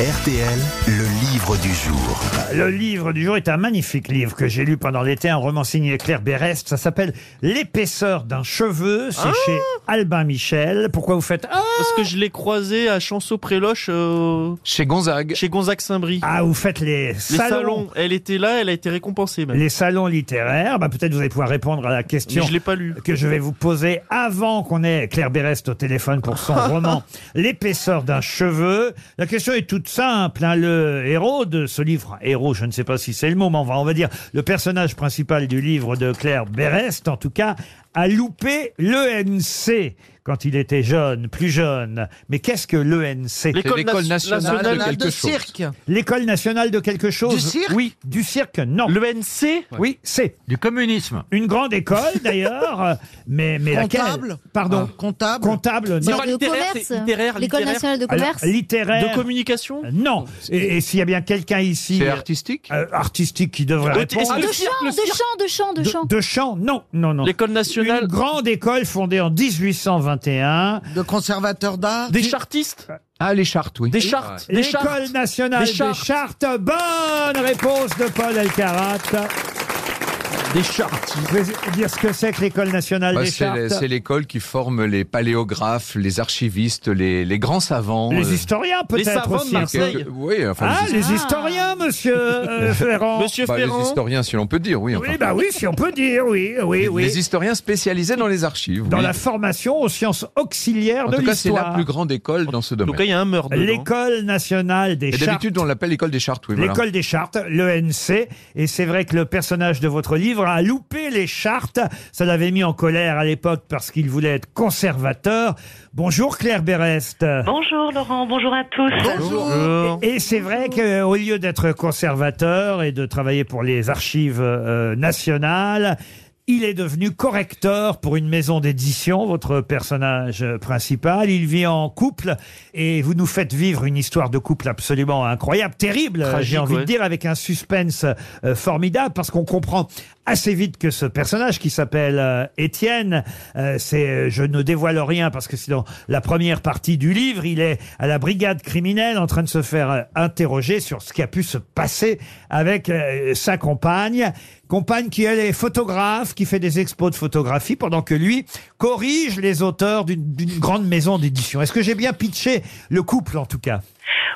RTL, le livre du jour. Le livre du jour est un magnifique livre que j'ai lu pendant l'été, un roman signé Claire Berest. Ça s'appelle L'épaisseur d'un cheveu. C'est chez Albin Michel. Pourquoi vous faites Ah Parce que je l'ai croisé à Chanceau-Préloche euh, Chez Gonzague. chez Gonzague-Saint-Brie. Ah, vous faites les Les salons. salons. Elle était là, elle a été récompensée même. Les salons littéraires. Bah, peut-être vous allez pouvoir répondre à la Mais question je l'ai pas lu. que je vais vous poser avant qu'on ait Claire Berest au téléphone pour son roman L'épaisseur d'un cheveu. La question est toute simple. hein. Le héros de ce livre, héros, je ne sais pas si c'est le mot, mais on va, on va dire le personnage principal du livre de Claire Berest, en tout cas, a loupé l'ENC quand il était jeune, plus jeune. Mais qu'est-ce que l'ENC l'école nationale de quelque chose. L'école nationale de quelque chose Du cirque Oui. Du cirque Non. L'ENC Oui, c'est Du communisme. une grande école d'ailleurs, euh, mais, mais laquelle Comptable Pardon. Comptable Comptable, non. Pas de littéraire, c'est littéraire, L'école littéraire. nationale de Alors, commerce littéraire. De communication Non. Et, et s'il y a bien quelqu'un ici, C'est artistique euh, artistique, qui devrait Oh, répondre. est-ce Ah, De chant, cirque, le de cirque. chant, de chant, de de, chant. de chant Non, non, non. L'école nationale Une grande école fondée en 1821. De conservateur d'art des chartistes? Ah, les chartes, oui. Des chartes Des chartes L'école nationale Des des chartes. chartes. Bonne réponse de Paul Elkarat. Des chartes Vous pouvez dire ce que c'est que l'école nationale Bah, des c'est chartes les- c'est l'école qui forme les paléographes, les archivistes, les, les grands savants. Les euh, historiens peut-être savants de aussi. Marseille. quelques- Oui, enfin, Ah, les, les monsieur euh, Ferrand. Monsieur bah, les historiens, si l'on peut dire, oui. enfin. Oui, bah oui, si on peut dire, oui, oui, oui. Les historiens spécialisés dans les archives. Dans oui. la formation aux sciences auxiliaires En de tout cas, c'est la l'histoire. plus grande école dans ce En domaine. tout cas, il y a un meurtre dedans. L'école nationale des Et chartes. d'habitude, on l'appelle l'école des chartes, oui. voilà. L'école des chartes, l'ENC. Et c'est vrai que le personnage de votre livre a loupé les chartes. Ça l'avait mis en colère à l'époque parce qu'il voulait être conservateur. Bonjour Claire Berest. Bonjour Laurent, bonjour à tous. Bonjour. Et c'est vrai qu'au lieu d'être conservateur et de travailler pour les archives euh, nationales, il est devenu correcteur pour une maison d'édition, votre personnage principal. Il vit en couple et vous nous faites vivre une histoire de couple absolument incroyable, terrible, j'ai envie de ouais. dire, avec un suspense euh, formidable parce qu'on comprend assez vite que ce personnage qui s'appelle euh, Étienne, euh, c'est, je ne dévoile rien parce que c'est dans la première partie du livre, il est à la brigade criminelle en train de se faire interroger sur ce qui a pu se passer avec sa compagne. Compagne qui, elle, est photographe, qui fait des expos de photographie, pendant que lui corrige les auteurs d'une grande maison d'édition. Est-ce que j'ai bien pitché le couple, en tout cas?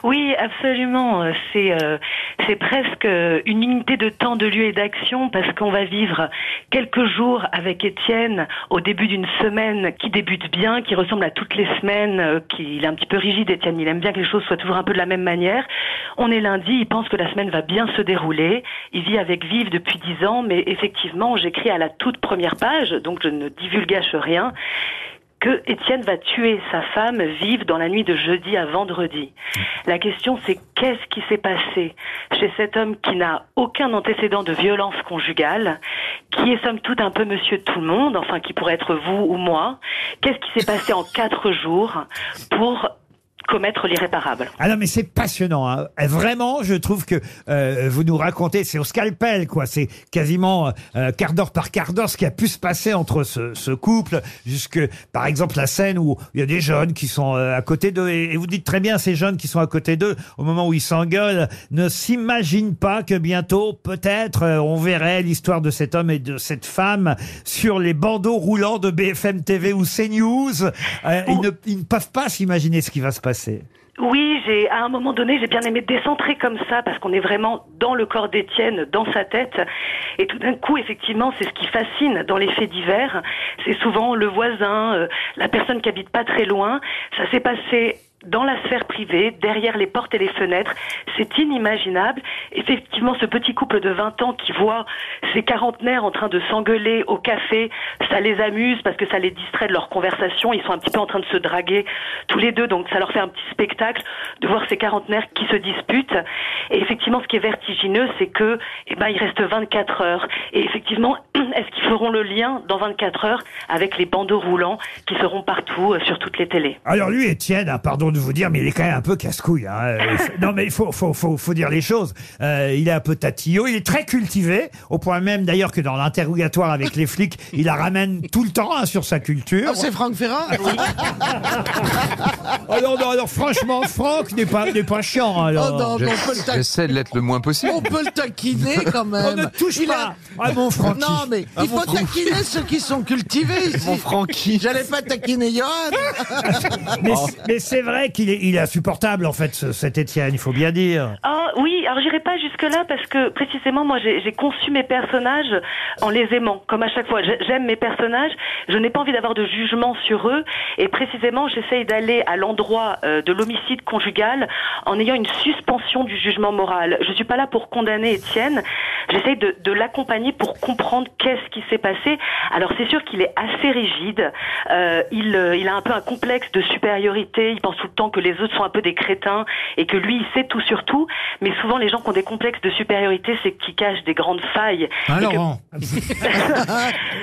Oui, absolument. C'est euh, c'est presque une unité de temps, de lieu et d'action parce qu'on va vivre quelques jours avec Étienne au début d'une semaine qui débute bien, qui ressemble à toutes les semaines, euh, il est un petit peu rigide. Étienne, il aime bien que les choses soient toujours un peu de la même manière. On est lundi, il pense que la semaine va bien se dérouler. Il vit avec Vive depuis dix ans, mais effectivement, j'écris à la toute première page, donc je ne divulgage rien que Étienne va tuer sa femme vive dans la nuit de jeudi à vendredi. La question c'est qu'est-ce qui s'est passé chez cet homme qui n'a aucun antécédent de violence conjugale, qui est somme toute un peu monsieur tout le monde, enfin qui pourrait être vous ou moi. Qu'est-ce qui s'est passé en quatre jours pour commettre l'irréparable Ah non, mais c'est passionnant. hein. Euh, Vraiment, je trouve que euh, vous nous racontez, c'est au scalpel, quoi. C'est quasiment euh, quart d'heure par quart d'heure ce qui a pu se passer entre ce, ce couple, jusque, par exemple, la scène où il y a des jeunes qui sont euh, à côté d'eux. Et, et vous dites très bien, ces jeunes qui sont à côté d'eux, au moment où ils s'engueulent, ne s'imaginent pas que bientôt, peut-être, euh, on verrait l'histoire de cet homme et de cette femme sur les bandeaux roulants de BFM TV ou CNews. Euh, ils, ne, ils ne peuvent pas s'imaginer ce qui va se passer. Oui, j'ai à un moment donné, j'ai bien aimé décentrer comme ça parce qu'on est vraiment dans le corps d'Étienne, dans sa tête. Et tout d'un coup, effectivement, c'est ce qui fascine dans les faits divers. C'est souvent le voisin, euh, la personne qui habite pas très loin. Ça s'est passé dans la sphère privée, derrière les portes et les fenêtres. C'est inimaginable. Effectivement, ce petit couple de 20 ans qui voit ces quarantenaires en train de s'engueuler au café, ça les amuse parce que ça les distrait de leur conversation. Ils sont un petit peu en train de se draguer tous les deux, donc ça leur fait un petit spectacle de voir ces quarantenaires qui se disputent. Et effectivement, ce qui est vertigineux, c'est que, eh ben, il reste 24 heures. Et effectivement, est-ce qu'ils feront le lien dans 24 heures avec les bandeaux roulants qui seront partout euh, sur toutes les télés? Alors lui, Étienne, ah, pardon raison de vous dire, mais il est quand même un peu casse-couille. hein. Euh, il faut- non, mais il faut, faut, faut, faut dire les choses. Euh, il est un peu tatillot, il est très cultivé, au point même d'ailleurs que dans l'interrogatoire avec les flics, il la ramène tout le temps hein, sur sa culture. Ah, c'est Franck Ferrand alors, non, alors, franchement, Franck n'est pas, n'est pas chiant. Alors. Oh non, mais on peut le taquiner. J'essaie de l'être le moins possible. On peut le taquiner quand même. On ne touche Il pas a- à mon Francky. Non, mais il faut taquiner ceux qui sont cultivés ici. Mon Francky. J'allais pas taquiner Johan. Mais, mais c'est vrai qu'il est, il est insupportable, en fait, ce- cet Étienne, il faut bien dire. Ah oui, alors j'irai pas jusque là parce que précisément moi j'ai conçu mes personnages en les aimant, comme à chaque fois. J'ai- J'aime mes personnages, je n'ai pas envie d'avoir de jugement sur eux et précisément j'essaye d'aller à l'endroit euh, de l'homicide conjugal en ayant une suspension du jugement moral. Je suis pas là pour condamner Étienne, j'essaye de, de l'accompagner pour comprendre qu'est-ce qui s'est passé. Alors c'est sûr qu'il est assez rigide, euh, il, euh, il a un peu un complexe de supériorité, il pense tout le temps que les autres sont un peu des crétins et que lui il sait tout sur tout, mais souvent les gens qui ont des complexes de supériorité c'est qu'ils cachent des grandes failles. Hein, Et que- Laurent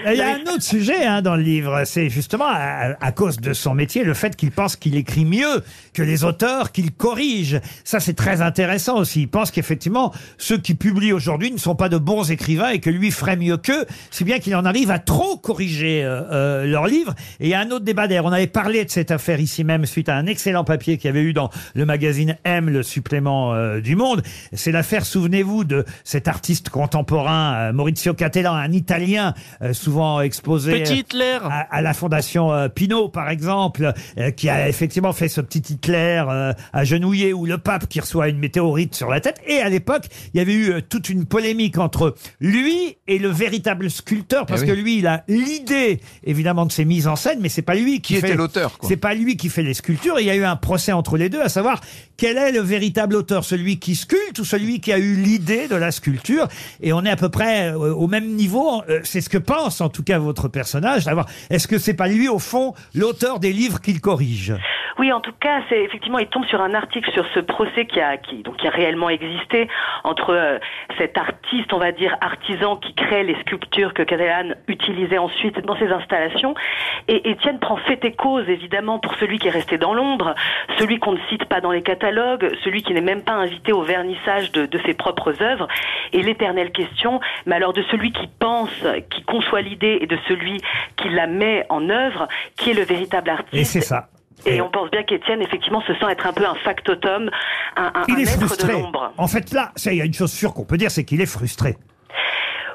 Il y a un autre sujet hein, dans le livre, c'est justement à, à cause de son métier, le fait qu'il pense qu'il écrit mieux que les auteurs, qu'il corrige. Ça, c'est très intéressant aussi. Il pense qu'effectivement, ceux qui publient aujourd'hui ne sont pas de bons écrivains et que lui ferait mieux qu'eux, si bien qu'il en arrive à trop corriger euh, euh, leurs livres. Et il y a un autre débat d'ailleurs. On avait parlé de cette affaire ici même suite à un excellent papier qu'il y avait eu dans le magazine M, le supplément euh, du Monde. C'est l'affaire, souvenez-vous, de cet artiste contemporain, euh, Maurizio Cattelan, un Italien euh, souvent exposé Petit Hitler. à, à la fondation Pinault, par exemple, qui a effectivement fait ce petit Hitler agenouillé ou le pape qui reçoit une météorite sur la tête. Et à l'époque, il y avait eu toute une polémique entre lui et le véritable sculpteur, parce Eh que oui. lui, il a l'idée, évidemment, de ses mises en scène, mais c'est pas lui qui, Qui fait... était l'auteur, quoi. C'est pas lui qui fait les sculptures. Il y a eu un procès entre les deux, à savoir quel est le véritable auteur, celui qui sculpte ou celui qui a eu l'idée de la sculpture. Et on est à peu près euh, au même niveau. Euh, C'est ce que pense en tout cas votre personnage. Savoir est-ce que c'est pas lui au fond l'auteur des livres qu'il corrige? Oui, en tout cas, c'est effectivement, il tombe sur un article sur ce procès qui a, qui, donc, qui a réellement existé entre euh, cet artiste, on va dire artisan, qui crée les sculptures que Catalan utilisait ensuite dans ses installations. Et Étienne prend fait et cause, évidemment, pour celui qui est resté dans l'ombre, celui qu'on ne cite pas dans les catalogues, celui qui n'est même pas invité au vernissage de, de ses propres œuvres. Et l'éternelle question, mais alors de celui qui pense, qui conçoit l'idée et de celui qui la met en œuvre, qui est le véritable artiste. Et c'est ça. Et on pense bien qu'Étienne, effectivement, se sent être un peu un factotum, un, un, Il un est être de frustré. l'ombre. En fait, là, ça, il y a une chose sûre qu'on peut dire, c'est qu'il est frustré.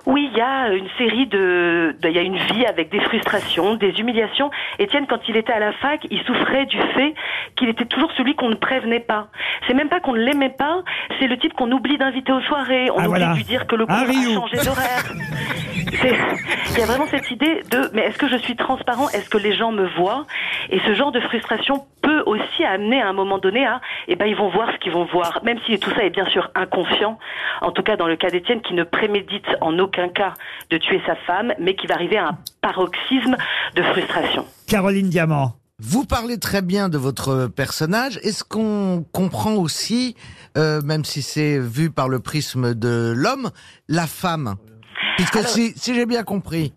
Oui, il y a une série de, il y a une vie avec des frustrations, des humiliations. Étienne, quand il était à la fac, il souffrait du fait qu'il était toujours celui qu'on ne prévenait pas. C'est même pas qu'on ne l'aimait pas, c'est le type qu'on oublie d'inviter aux soirées, on Ah, oublie voilà. de lui dire que le Un cours a changé d'horaire. Il y a vraiment cette idée de, mais est-ce que je suis transparent? Est-ce que les gens me voient? Et ce genre de frustration peut aussi amener à un moment donné à, eh ben ils vont voir ce qu'ils vont voir, même si tout ça est bien sûr inconscient. En tout cas, dans le cas d'Étienne, qui ne prémédite en aucun cas de tuer sa femme, mais qui va arriver à un paroxysme de frustration. Caroline Diamant. Vous parlez très bien de votre personnage. Est-ce qu'on comprend aussi, euh, même si c'est vu par le prisme de l'homme, la femme? Puisque Alors- si, si j'ai bien compris,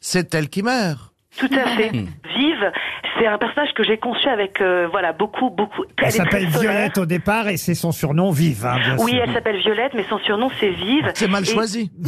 c'est elle qui meurt. Tout à fait. Vive, c'est un personnage que j'ai conçu avec euh, voilà beaucoup beaucoup. Elle très s'appelle. Violette au départ et c'est son surnom Vive. hein, bien Oui, sûr. elle s'appelle Violette, mais son surnom c'est Vive. C'est mal Et- choisi.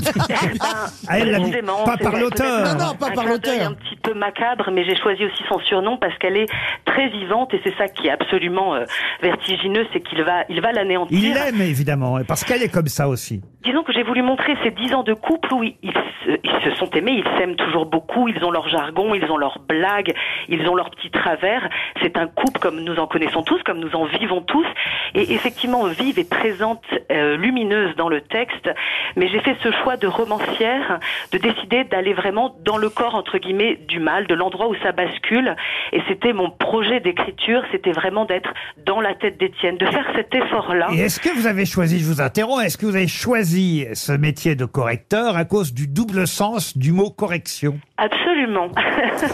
Ah, elle l'a dit. précisément, Pas par l'auteur. Non, non, pas un par l'auteur. Un petit peu macabre, mais j'ai choisi aussi son surnom parce qu'elle est très vivante et c'est ça qui est absolument euh, vertigineux, c'est qu'il va, il va l'anéantir. Il l'aime évidemment, parce qu'elle est comme ça aussi. Disons que j'ai voulu montrer ces dix ans de couple où ils, ils se, ils se sont aimés, ils s'aiment toujours beaucoup, ils ont leur jargon, ils ont leurs blagues, ils ont leurs petits travers. C'est un couple comme nous en connaissons tous, comme nous en vivons tous. Et effectivement, vive et présente, euh, lumineuse dans le texte. Mais j'ai fait ce choix de romancière, de décider d'aller vraiment dans le corps, entre guillemets, du mal, de l'endroit où ça bascule. Et c'était mon projet d'écriture, c'était vraiment d'être dans la tête d'Étienne, de faire cet effort-là. Et est-ce que vous avez choisi, je vous interromps, est-ce que vous avez choisi ce métier de correcteur à cause du double sens du mot correction? Absolument.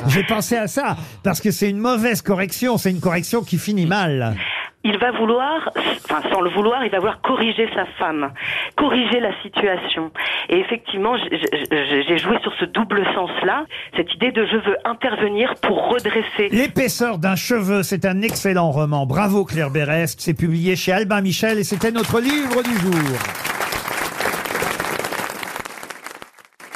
J'ai pensé à ça, parce que c'est une mauvaise correction, c'est une correction qui finit mal. Il va vouloir, enfin sans le vouloir, il va vouloir corriger sa femme, corriger la situation. Et effectivement, j'ai joué sur ce double sens-là, cette idée de je veux intervenir pour redresser. L'épaisseur d'un cheveu, c'est un excellent roman. Bravo Claire Berest, c'est publié chez Albin Michel et c'était notre livre du jour.